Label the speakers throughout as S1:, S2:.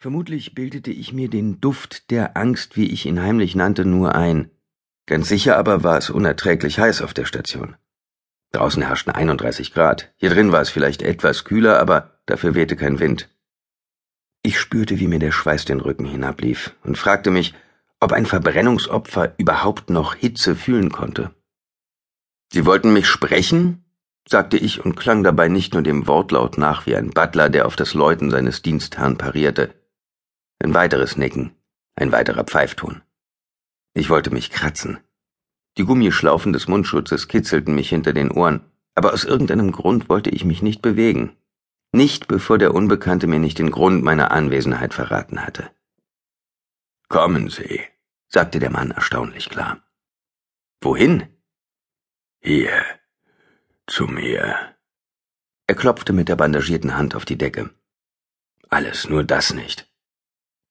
S1: Vermutlich bildete ich mir den Duft der Angst, wie ich ihn heimlich nannte, nur ein. Ganz sicher aber war es unerträglich heiß auf der Station. Draußen herrschten 31 Grad. Hier drin war es vielleicht etwas kühler, aber dafür wehte kein Wind. Ich spürte, wie mir der Schweiß den Rücken hinablief und fragte mich, ob ein Verbrennungsopfer überhaupt noch Hitze fühlen konnte. Sie wollten mich sprechen? sagte ich und klang dabei nicht nur dem Wortlaut nach wie ein Butler, der auf das Läuten seines Dienstherrn parierte. Ein weiteres Nicken, ein weiterer Pfeifton. Ich wollte mich kratzen. Die Gummischlaufen des Mundschutzes kitzelten mich hinter den Ohren, aber aus irgendeinem Grund wollte ich mich nicht bewegen. Nicht bevor der Unbekannte mir nicht den Grund meiner Anwesenheit verraten hatte.
S2: Kommen Sie, sagte der Mann erstaunlich klar.
S1: Wohin?
S2: Hier, zu mir.
S1: Er klopfte mit der bandagierten Hand auf die Decke.
S2: Alles nur das nicht.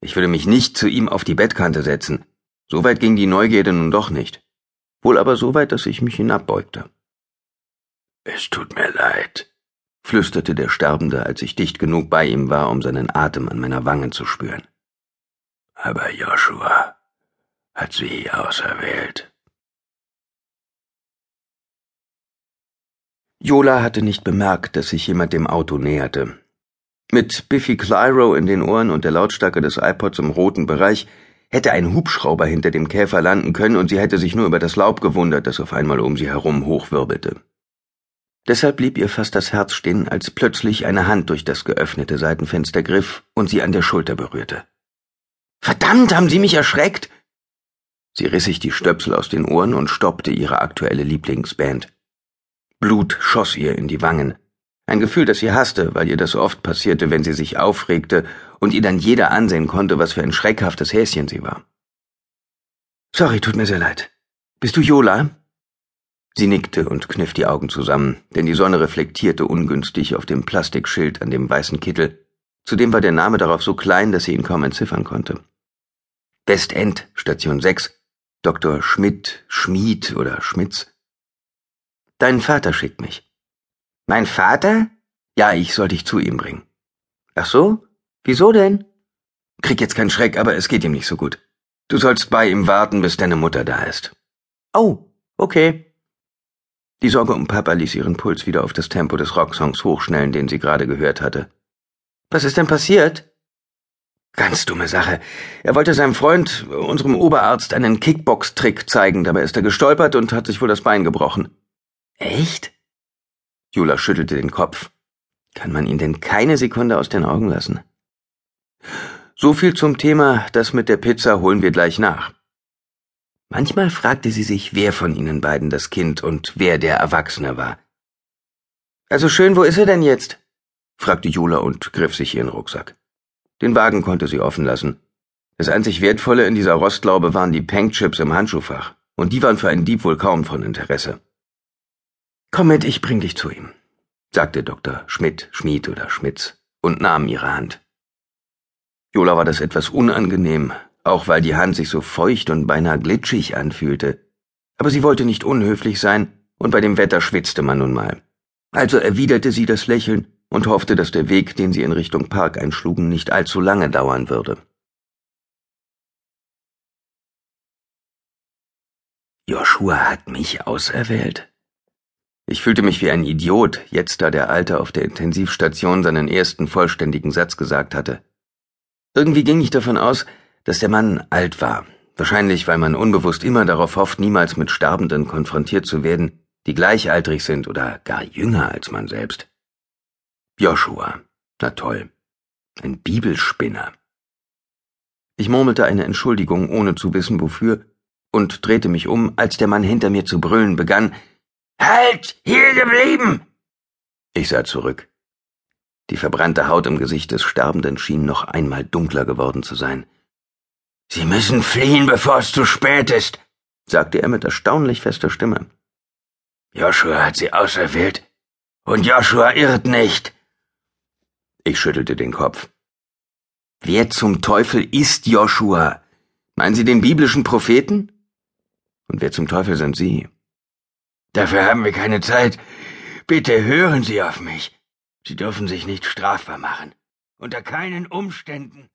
S1: Ich würde mich nicht zu ihm auf die Bettkante setzen. So weit ging die Neugierde nun doch nicht. Wohl aber so weit, dass ich mich hinabbeugte.
S2: Es tut mir leid,
S1: flüsterte der Sterbende, als ich dicht genug bei ihm war, um seinen Atem an meiner Wange zu spüren.
S2: Aber Joshua hat sie auserwählt.
S1: Jola hatte nicht bemerkt, dass sich jemand dem Auto näherte. Mit Biffy Clyro in den Ohren und der Lautstärke des iPods im roten Bereich hätte ein Hubschrauber hinter dem Käfer landen können und sie hätte sich nur über das Laub gewundert, das auf einmal um sie herum hochwirbelte. Deshalb blieb ihr fast das Herz stehen, als plötzlich eine Hand durch das geöffnete Seitenfenster griff und sie an der Schulter berührte. Verdammt, haben Sie mich erschreckt! Sie riss sich die Stöpsel aus den Ohren und stoppte ihre aktuelle Lieblingsband. Blut schoss ihr in die Wangen. Ein Gefühl, das sie hasste, weil ihr das oft passierte, wenn sie sich aufregte und ihr dann jeder ansehen konnte, was für ein schreckhaftes Häschen sie war. Sorry, tut mir sehr leid. Bist du Jola? Sie nickte und kniff die Augen zusammen, denn die Sonne reflektierte ungünstig auf dem Plastikschild an dem weißen Kittel. Zudem war der Name darauf so klein, dass sie ihn kaum entziffern konnte. Westend, Station 6, Dr. Schmidt, Schmied oder Schmitz. Dein Vater schickt mich. Mein Vater? Ja, ich soll dich zu ihm bringen. Ach so? Wieso denn? Krieg jetzt keinen Schreck, aber es geht ihm nicht so gut. Du sollst bei ihm warten, bis deine Mutter da ist. Oh, okay. Die Sorge um Papa ließ ihren Puls wieder auf das Tempo des Rocksongs hochschnellen, den sie gerade gehört hatte. Was ist denn passiert? Ganz dumme Sache. Er wollte seinem Freund, unserem Oberarzt, einen Kickbox-Trick zeigen, dabei ist er gestolpert und hat sich wohl das Bein gebrochen. Echt? Jula schüttelte den Kopf. Kann man ihn denn keine Sekunde aus den Augen lassen? So viel zum Thema, das mit der Pizza holen wir gleich nach. Manchmal fragte sie sich, wer von ihnen beiden das Kind und wer der Erwachsene war. Also schön, wo ist er denn jetzt? fragte Jula und griff sich ihren Rucksack. Den Wagen konnte sie offen lassen. Das einzig Wertvolle in dieser Rostlaube waren die Pankchips im Handschuhfach, und die waren für einen Dieb wohl kaum von Interesse. Komm mit, ich bring dich zu ihm, sagte Dr. Schmidt, Schmied oder Schmitz und nahm ihre Hand. Jola war das etwas unangenehm, auch weil die Hand sich so feucht und beinahe glitschig anfühlte. Aber sie wollte nicht unhöflich sein, und bei dem Wetter schwitzte man nun mal. Also erwiderte sie das Lächeln und hoffte, dass der Weg, den sie in Richtung Park einschlugen, nicht allzu lange dauern würde. Joshua hat mich auserwählt, ich fühlte mich wie ein Idiot, jetzt da der Alte auf der Intensivstation seinen ersten vollständigen Satz gesagt hatte. Irgendwie ging ich davon aus, dass der Mann alt war, wahrscheinlich weil man unbewusst immer darauf hofft, niemals mit Sterbenden konfrontiert zu werden, die gleichaltrig sind oder gar jünger als man selbst. Joshua, na toll, ein Bibelspinner. Ich murmelte eine Entschuldigung, ohne zu wissen wofür, und drehte mich um, als der Mann hinter mir zu brüllen begann, Halt! Hier geblieben! Ich sah zurück. Die verbrannte Haut im Gesicht des Sterbenden schien noch einmal dunkler geworden zu sein. Sie müssen fliehen, bevor es zu spät ist, sagte er mit erstaunlich fester Stimme. Joshua hat sie auserwählt, und Joshua irrt nicht. Ich schüttelte den Kopf. Wer zum Teufel ist Joshua? Meinen Sie den biblischen Propheten? Und wer zum Teufel sind Sie? Dafür haben wir keine Zeit. Bitte hören Sie auf mich. Sie dürfen sich nicht strafbar machen. Unter keinen Umständen.